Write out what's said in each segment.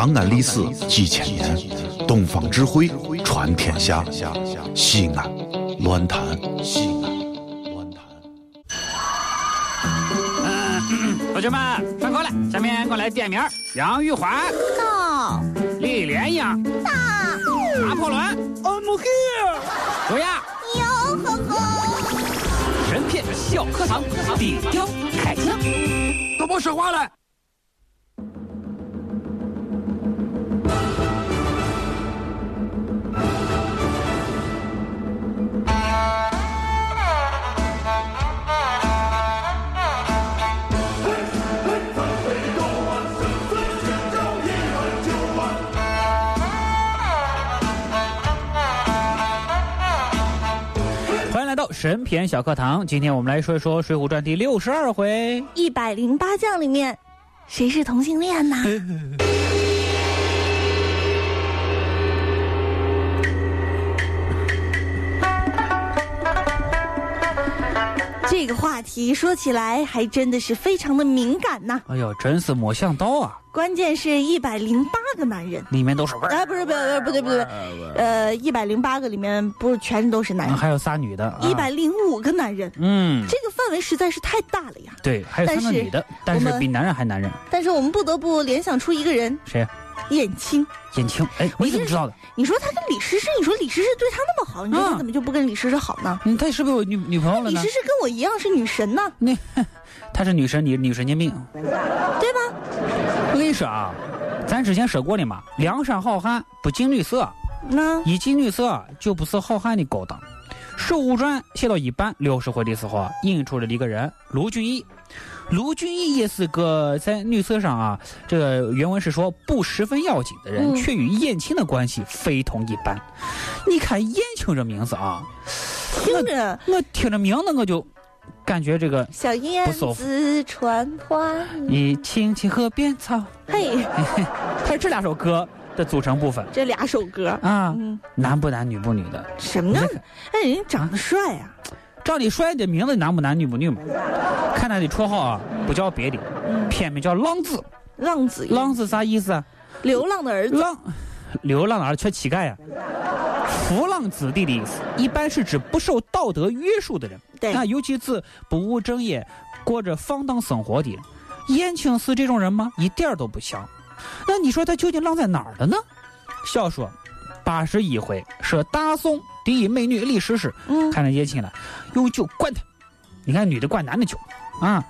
长安历史几千年，东方智慧传天下。西安，乱谈西安，乱谈。同学们，上课了，下面我来点名：杨玉环、到李莲英、到拿破仑、I'm here、卓雅。哟呵呵，神片小课堂，底雕开讲。都别说话了。神片小课堂，今天我们来说一说《水浒传》第六十二回。一百零八将里面，谁是同性恋呢？这个话题说起来还真的是非常的敏感呐。哎呦，真是没想到啊！关键是一百零八个男人，里面都是味儿，啊，不是不是不对不对，呃，一百零八个里面不是全都是男人，嗯还有仨女的，啊一百零五个男人，嗯，这个范围实在是太大了呀。对，还有三个女的，但是比男人还男人，但是我们不得不联想出一个人，谁？燕青。燕青。哎，你怎么知道的？你说他跟李诗诗，你说李诗诗对他那么好，你说他嗯怎么就不跟李诗诗好呢？嗯，他是不是有女女朋友了呢李诗诗跟我一样是女神呢，那 她是女神，你女神经病。对吧？我跟你说啊，咱之前说过的嘛，梁山好汉不近女色，那一近女色就不是好汉的高当。《水浒传》写到一半六十回的时候啊，引出了一个人卢俊义。卢俊义也是个在女色上啊，这个原文是说不十分要紧的人，嗯却与燕青的关系非同一般。你看燕青这名字啊，听着我听着名字我就感觉这个小燕子传花，你青青河边草，嘿，它是这两首歌的组成部分这俩首歌，啊，嗯，男不男女不女的。什么样的？哎，人家长得帅啊，照你帅的名字男不男女不女嘛？看他的绰号啊，不叫别的，嗯，偏名叫浪子。浪子燕，浪子啥意思啊？流浪的儿子，浪，流浪哪儿缺乞丐呀、浮浪子弟的意思，一般是指不受道德约束的人。对那尤其是不务正业、过着放荡生活的人。燕青是这种人吗？一点儿都不像。那你说他究竟浪在哪儿了呢？小说八十一回说大宋第一美女李师师嗯，看着燕青了，用酒灌他。你看女的灌男的酒啊，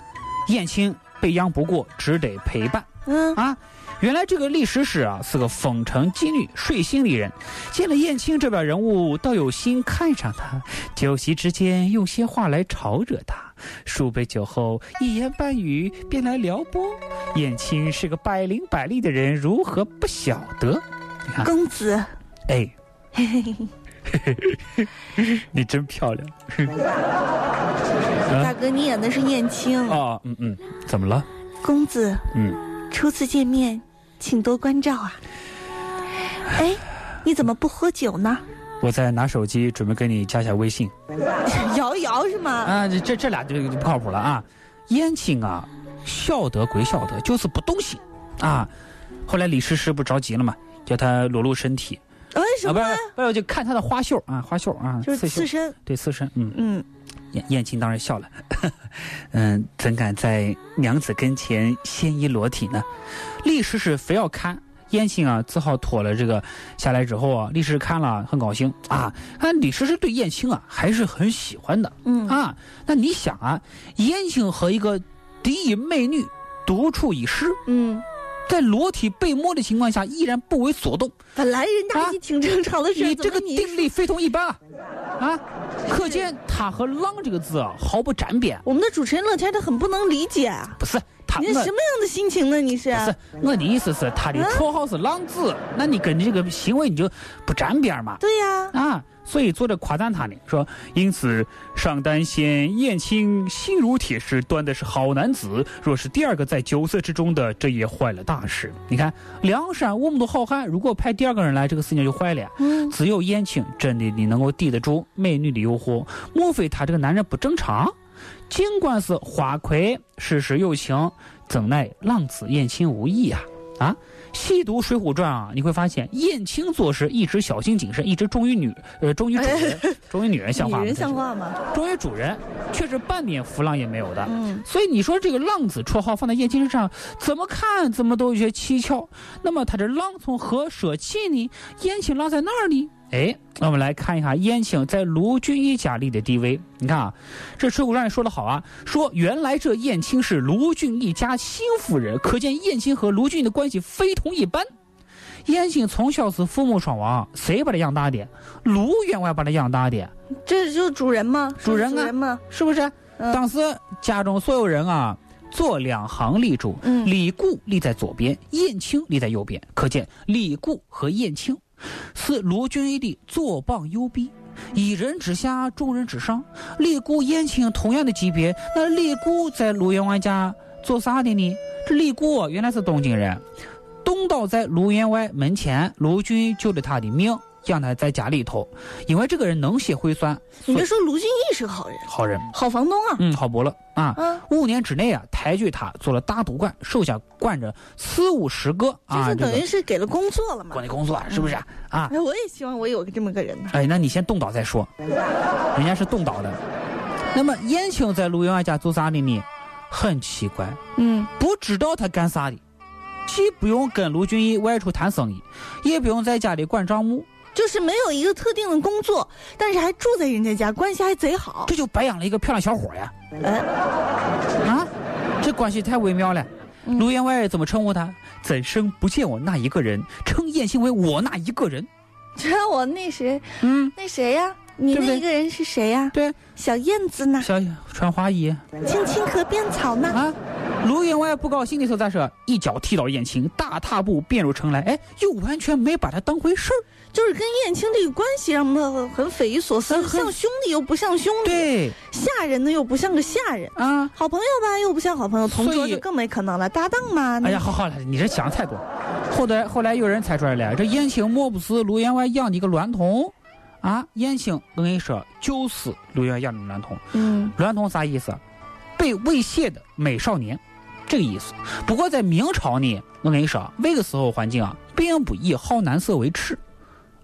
燕青被央不过，只得陪伴。嗯，啊，原来这个历史史啊是个风尘妓女、睡心里人，见了燕青这表人物，倒有心看上他。酒席之间用些话来吵惹他，数杯酒后一言半语便来撩拨。燕青是个百灵百丽的人，如何不晓得？你看，公子，哎，你真漂亮 大哥，你演的是燕青，啊！嗯嗯，怎么了？公子，嗯，初次见面，请多关照啊。哎，你怎么不喝酒呢？我在拿手机准备给你加下微信。摇一摇是吗？啊，这这这俩就就不靠谱了啊！燕青啊，晓得归晓得，就是不动心啊。后来李师师不着急了嘛，叫他裸露身体为什么是？不是，就看他的花袖啊，花袖啊，就是刺身，对刺身，嗯，嗯，燕燕青当然笑了，嗯，怎敢在娘子跟前鲜衣裸体呢？李师师非要看。燕青啊，只好脱了这个下来之后啊，李师师看了很高兴。啊，看李师师对燕青啊还是很喜欢的，嗯。啊，那你想啊，燕青和一个第一美女独处一室，嗯，在裸体被摸的情况下，依然不为所动，本来人家挺正常的事，你这个定力非同一般啊！啊，可见他和“浪”这个字啊毫不沾边。我们的主持人乐天他很不能理解啊，不是他，你是什么样的心情呢？你是？不是我的意思是，他的绰号是“浪子”，那你跟这个行为你就不沾边嘛？对呀、啊，所以作者夸赞他呢，说因此上单仙燕青心如铁石，端的是好男子。若是第二个在酒色之中的，这也坏了大事。你看梁山我们都好汉，如果派第二个人来，这个事情就坏了呀。嗯，只有燕青真的你能够抵得住美女的诱惑，莫非他这个男人不正常？尽管是花魁，世事有情，怎奈浪子燕青无意啊！啊。细读《水浒传》啊，你会发现燕青做事一直小心谨慎，一直忠于女呃忠于主人，忠于女人像话吗？女人像话吗？忠于主人，却是半点浮浪也没有的。嗯，所以你说这个浪子绰号放在燕青身上，怎么看怎么都有些蹊跷。那么他这浪从何舍弃呢？燕青浪在哪儿呢？哎，那我们来看一下燕青在卢俊义家里的地位。你看啊，这《水浒传》里说的好啊，说原来这燕青是卢俊义家新夫人，可见燕青和卢俊义的关系非同一般。燕青从小是父母双亡，谁把他养大的？卢员外把他养大的，这就是主人吗？主人啊是不是？嗯当时家中所有人啊，做两行立柱，嗯李固立在左边，燕青立在右边，可见李固和燕青是卢俊义的左膀右臂。一人之下，众人之上。李固、燕青同样的级别，那李固在卢员外家做啥的呢？这李固原来是东京人，东倒在卢员外门前，卢俊义救了他的命，养他在家里头。因为这个人能写会算，你别说卢俊义是个好人，好人。好房东啊。嗯，好伯乐啊！嗯，五年之内啊，抬举他做了大督管，手下管着四五十个啊，就是等于是给了工作了嘛管。理工作，是不是啊？啊，哎，我也希望我有个这么个人呢。哎，那你先动倒再说，人家是动倒的。那么燕青在卢员外家做啥的呢？很奇怪，嗯，不知道他干啥的，既不用跟卢俊义外出谈生意，也不用在家里管账目，就是没有一个特定的工作，但是还住在人家家，关系还贼好。这就白养了一个漂亮小伙呀！哎，啊，这关系太微妙了。嗯卢员外怎么称呼他？怎生不见我那一个人？称燕青为我那一个人。这我那谁嗯，那谁呀？你那一个人是谁呀？对，小燕子呢？小穿花衣青青河边草呢？啊。卢员外不高兴的时候咋说？一脚踢倒燕青，大踏步便入城来。哎，又完全没把他当回事儿。就是跟燕青这个关系让他很很匪夷所思，像兄弟又不像兄弟，对吓人呢又不像个吓人，啊。好朋友吧又不像好朋友，同桌就更没可能了，搭档嘛。哎呀，好好了，你这想太多。后来后来有人猜出来了，这燕青莫不是卢员外养的一个娈童啊？燕青，我跟你说，就是卢员外养的娈童。嗯，娈童啥意思？被猥亵的美少年，这个意思。不过在明朝呢，我跟你说，那个时候环境啊，并不以好男色为耻，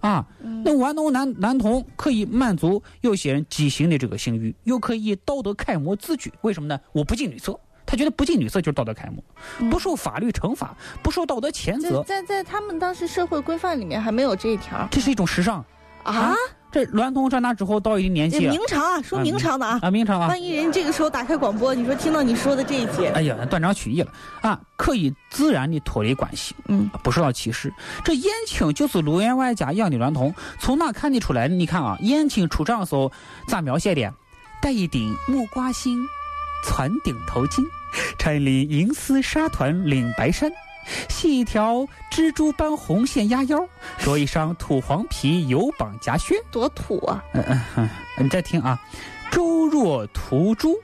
啊，那玩弄男男童可以满足有些人畸形的这个性欲，又可以以道德楷模自居。为什么呢？我不近女色。他觉得不近女色就是道德楷模，不受法律惩罚，不受道德谴责，在在在他们当时社会规范里面还没有这一条这是一种时尚。啊。这娈童长大之后到一定年这纪啊明朝啊，说明朝的啊，啊，明朝啊，万一人这个时候打开广播，你说听到你说的这一节，哎呀，断章取义了啊！可以自然的脱离关系，嗯，不受到歧视。这燕青就是卢员外家养的娈童，从哪看得出来？你看啊，燕青出场的时候咋描写的？戴一顶木瓜星，攒顶头巾，衬里银丝纱团领白衫，系一条蜘蛛般红线压腰，着一双土黄皮油绑夹靴。多土啊！嗯嗯嗯，你再听啊，周若涂朱，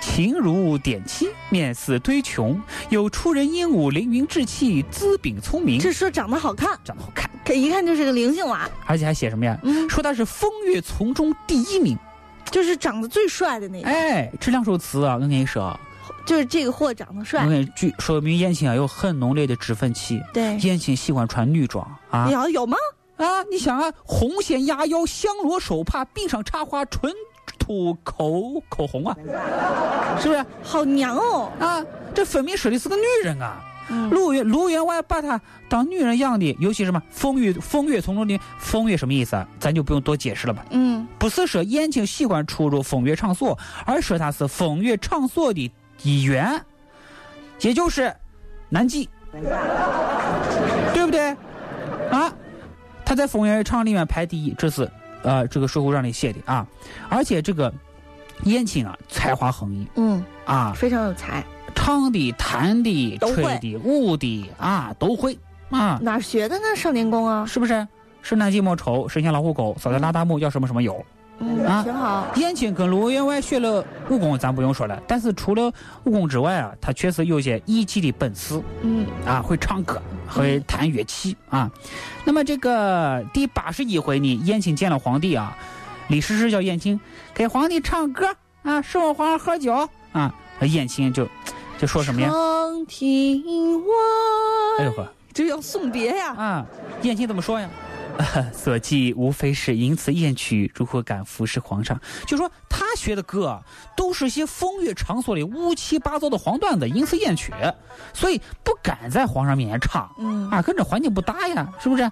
情如点漆，面似堆琼，有出人英武，凌云志气，姿禀聪明，这说长得好看，长得好看，可一看就是个灵性娃，而且还写什么呀？嗯，说他是风月丛中第一名。就是长得最帅的那个，哎，这两首词啊，我跟你说，就是这个货长得帅我，跟你据说明燕青啊有很浓烈的脂粉气，对，燕青喜欢穿女装啊有有吗？啊！你想啊，红线压腰，香罗手帕，鬓上插花，唇涂口口红啊，是不是？好娘哦，啊，这分明说的是个女人啊！嗯卢员卢员外把她当女人养的，尤其什么风月风月丛中的风月什么意思啊？咱就不用多解释了吧？嗯，不是说燕青喜欢出入风月场所，而说她是风月场所的一元，也就是南极，对不对？啊，他在风月场里面排第一，这是呃这个《水浒传》里写的啊，而且这个燕青啊才华横溢。嗯，啊，非常有才，唱的、弹的、吹的、舞的啊，都会。啊，哪学的呢？少年宫啊，是不是？是南极莫愁，神仙老虎狗，扫在拉达木要什么什么有。嗯，啊挺好，燕青跟卢员外学了武功，咱不用说了，但是除了武功之外啊，他确实有些艺伎的本事嗯啊，会唱歌，会弹乐器啊。那么这个第八十一回呢，燕青见了皇帝啊，李师师叫燕青给皇帝唱歌啊，侍奉皇上喝酒啊，燕青就就说什么呀？长亭外，哎呦呵，这要送别呀！啊，燕青怎么说呀？所记无非是淫词艳曲，如何敢服侍皇上？就说他学的歌啊，都是些风月场所里乌七八糟的黄段子、淫词艳曲，所以不敢在皇上面前唱。嗯啊，跟这环境不搭呀，是不是？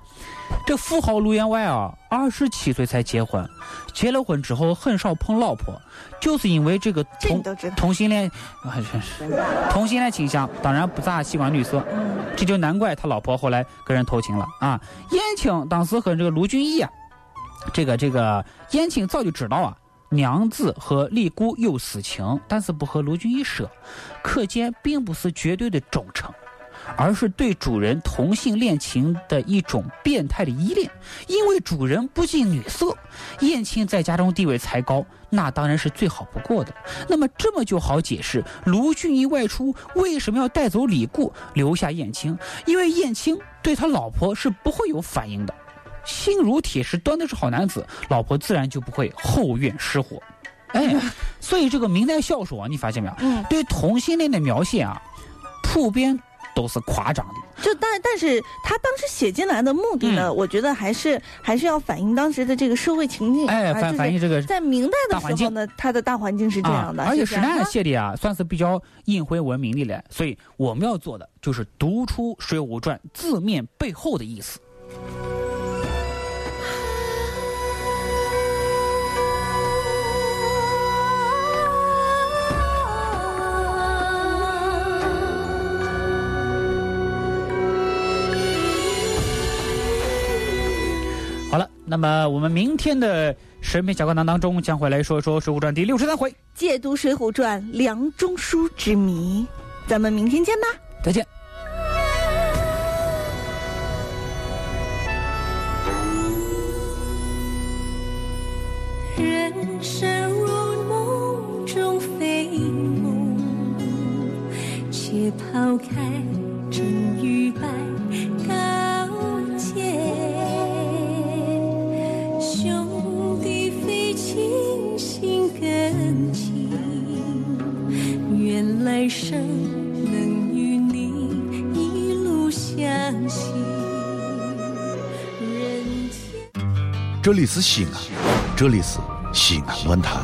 这富豪卢员外啊，二十七岁才结婚，结了婚之后很少碰老婆，就是因为这个同同性恋，啊，真是同性恋倾向，当然不咋喜欢女色。嗯这就难怪他老婆后来跟人偷情了啊！燕青当时和这个卢俊义啊，这个这个燕青早就知道啊，娘子和李固有私情，但是不和卢俊义说，可见并不是绝对的忠诚，而是对主人同性恋情的一种变态的依恋。因为主人不近女色，燕青在家中地位才高，那当然是最好不过的。那么这么就好解释卢俊义外出为什么要带走李固，留下燕青，因为燕青对他老婆是不会有反应的，心如铁石，端的是好男子，老婆自然就不会后院失火。哎，所以这个明代小说啊，你发现没有？嗯，对同性恋的描写啊，普遍都是夸张的。就但但是他当时写进来的目的呢，嗯我觉得还是还是要反映当时的这个社会情境，哎，反啊就是反映这个在明代的时候呢，他的大环境是这样的，啊，而且是这样的写的啊，算是比较隐晦文明的了。所以我们要做的就是读出《水浒传》字面背后的意思。那么我们明天的神秘小课堂当中将会来说说《水浒传》第六十三回。解读《水浒传》梁中书之谜，咱们明天见吧。再见。人生如梦中飞梦，且抛开这里是西安，这里是西安论坛。